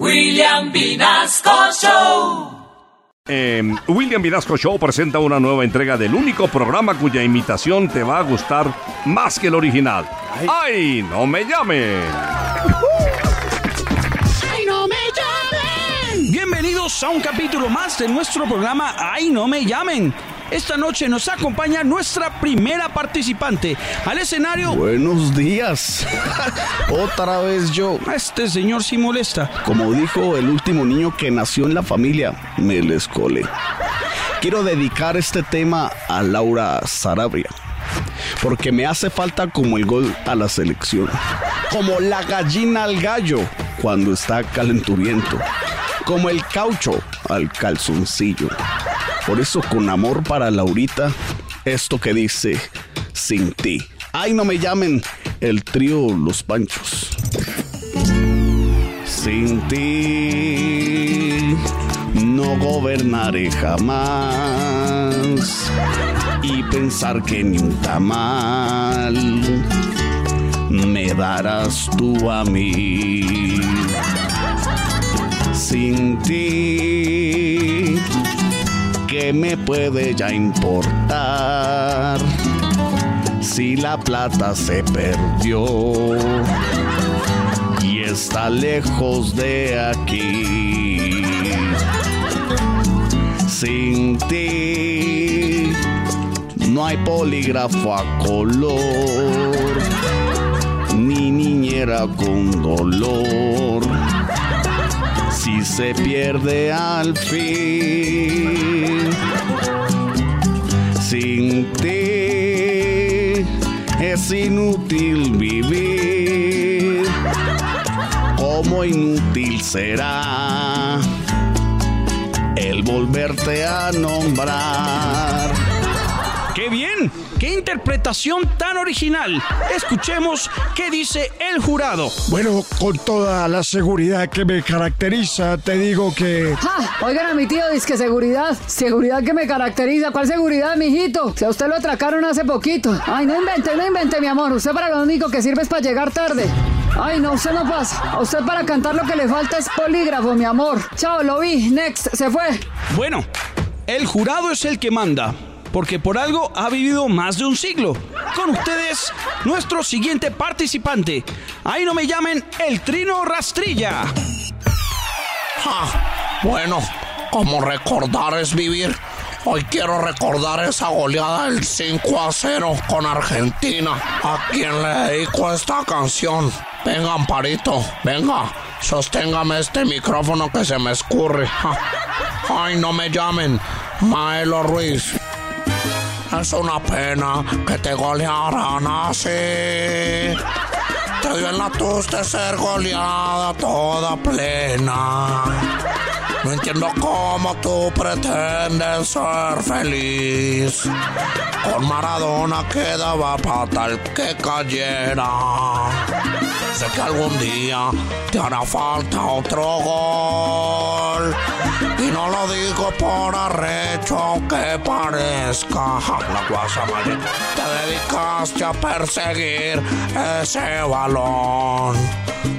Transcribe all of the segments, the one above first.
William Vinasco Show. Eh, William Vinasco Show presenta una nueva entrega del único programa cuya imitación te va a gustar más que el original. ¡Ay, no me llamen! ¡Ay, no me llamen! Bienvenidos a un capítulo más de nuestro programa ¡Ay, no me llamen! Esta noche nos acompaña nuestra primera participante al escenario. Buenos días. Otra vez yo. Este señor sí molesta. Como dijo el último niño que nació en la familia, me les cole. Quiero dedicar este tema a Laura Sarabria. Porque me hace falta como el gol a la selección. Como la gallina al gallo cuando está calenturiento. Como el caucho al calzoncillo. Por eso con amor para Laurita, esto que dice, sin ti. Ay, no me llamen el trío Los Panchos. Sin ti no gobernaré jamás. Y pensar que ni un tamal me darás tú a mí. Sin ti ¿qué me puede ya importar? Si la plata se perdió y está lejos de aquí. Sin ti no hay polígrafo a color, ni niñera con dolor si se pierde al fin. Sin ti es inútil vivir, como inútil será el volverte a nombrar. ¡Qué bien! ¡Qué interpretación tan original! Escuchemos qué dice el jurado. Bueno, con toda la seguridad que me caracteriza, te digo que... ¡Ja! Oigan a mi tío, dice que seguridad. Seguridad que me caracteriza. ¿Cuál seguridad, mijito? Si a usted lo atracaron hace poquito. Ay, no invente, no invente, mi amor. Usted para lo único que sirve es para llegar tarde. Ay, no, usted no pasa. A usted para cantar lo que le falta es polígrafo, mi amor. Chao, lo vi. Next, se fue. Bueno, el jurado es el que manda porque por algo ha vivido más de un siglo. Con ustedes, nuestro siguiente participante. Ahí no me llamen el Trino Rastrilla. Ah, bueno, como recordar es vivir. Hoy quiero recordar esa goleada del 5 a 0 con Argentina. A quien le dedico esta canción. Venga, Amparito, venga, sosténgame este micrófono que se me escurre. Ay, no me llamen, Maelo Ruiz. Es una pena que te golearan así. Te dio en la tuste ser goleada toda plena. No entiendo cómo tú pretendes ser feliz. Con Maradona quedaba fatal que cayera. Sé que algún día te hará falta otro gol. Y no lo digo por arrecho, aunque parezca la Te dedicaste a perseguir ese balón.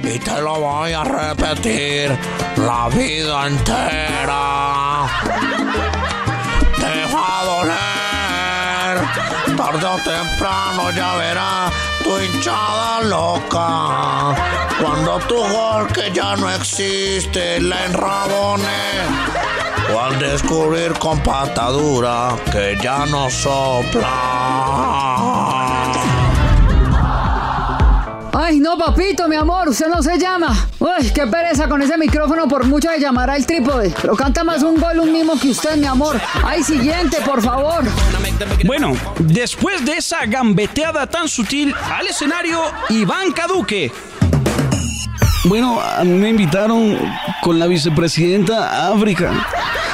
Y te lo voy a repetir la vida entera. Tarde o temprano ya verás tu hinchada loca. Cuando tu gol que ya no existe la enrabone. O al descubrir con patadura que ya no sopla. Ay, no, papito, mi amor, usted no se llama. Uy, qué pereza con ese micrófono, por mucho de llamar al trípode. Pero canta más un gol un mismo que usted, mi amor. Ay, siguiente, por favor. Bueno, después de esa gambeteada tan sutil, al escenario, Iván Caduque. Bueno, a mí me invitaron con la vicepresidenta a África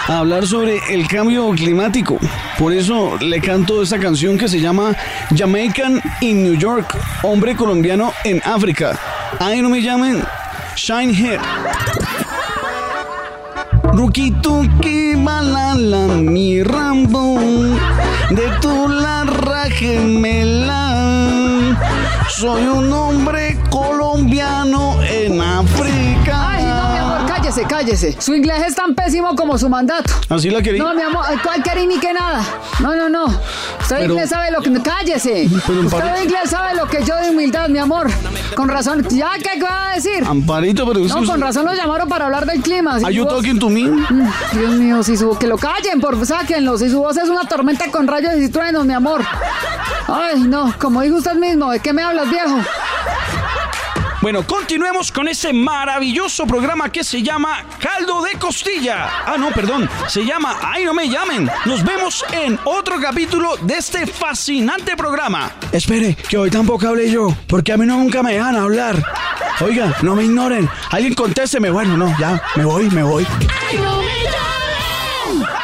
a hablar sobre el cambio climático. Por eso le canto esta canción que se llama Jamaican in New York, hombre colombiano en África. Ahí no me llamen Shine Head. Ruki tuki balala mi rambo de tu la gemela. Soy un hombre colombiano en África. Cállese, cállese. Su inglés es tan pésimo como su mandato. Así la quería. No, mi amor, ¿cuál querí ni que nada? No, no, no. Usted Pero- inglés sabe lo que... Cállese. Pero, Usted inglés sabe lo que yo de humildad, mi amor. Con razón. ¿Ya qué va a decir? Amparito, pero No, con razón lo llamaron para hablar del clima. Si Are you voz- talking to me? Mm, Dios mío, si su... Que lo callen, por sáquenlo. Si su voz es una tormenta con rayos y truenos, mi amor. Ay, no. Como dijo usted mismo, ¿de qué me hablas, viejo? Bueno, continuemos con este maravilloso programa que se llama Caldo de Costilla. Ah, no, perdón, se llama Ay, no me llamen. Nos vemos en otro capítulo de este fascinante programa. Espere, que hoy tampoco hablé yo, porque a mí no nunca me dejan hablar. Oiga, no me ignoren. Alguien contésteme. Bueno, no, ya, me voy, me voy. Ay, no me llames.